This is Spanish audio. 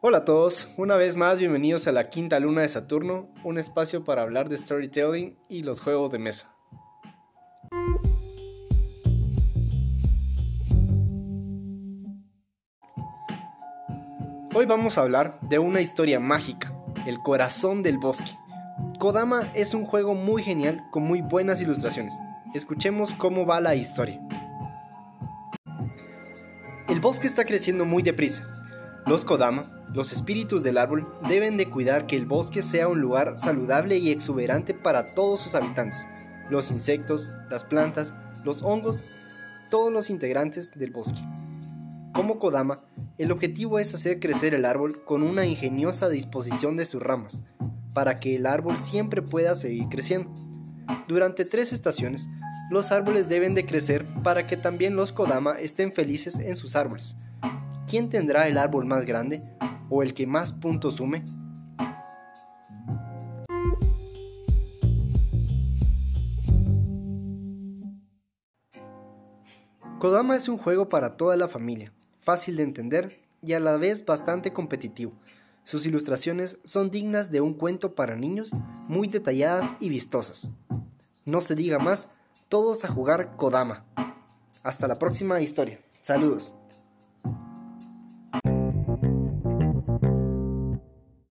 Hola a todos, una vez más bienvenidos a la quinta luna de Saturno, un espacio para hablar de storytelling y los juegos de mesa. Hoy vamos a hablar de una historia mágica, el corazón del bosque. Kodama es un juego muy genial con muy buenas ilustraciones. Escuchemos cómo va la historia. El bosque está creciendo muy deprisa. Los Kodama, los espíritus del árbol, deben de cuidar que el bosque sea un lugar saludable y exuberante para todos sus habitantes, los insectos, las plantas, los hongos, todos los integrantes del bosque. Como Kodama, el objetivo es hacer crecer el árbol con una ingeniosa disposición de sus ramas, para que el árbol siempre pueda seguir creciendo. Durante tres estaciones, los árboles deben de crecer para que también los Kodama estén felices en sus árboles. ¿Quién tendrá el árbol más grande o el que más puntos sume? Kodama es un juego para toda la familia, fácil de entender y a la vez bastante competitivo. Sus ilustraciones son dignas de un cuento para niños, muy detalladas y vistosas. No se diga más, todos a jugar Kodama. Hasta la próxima historia. Saludos.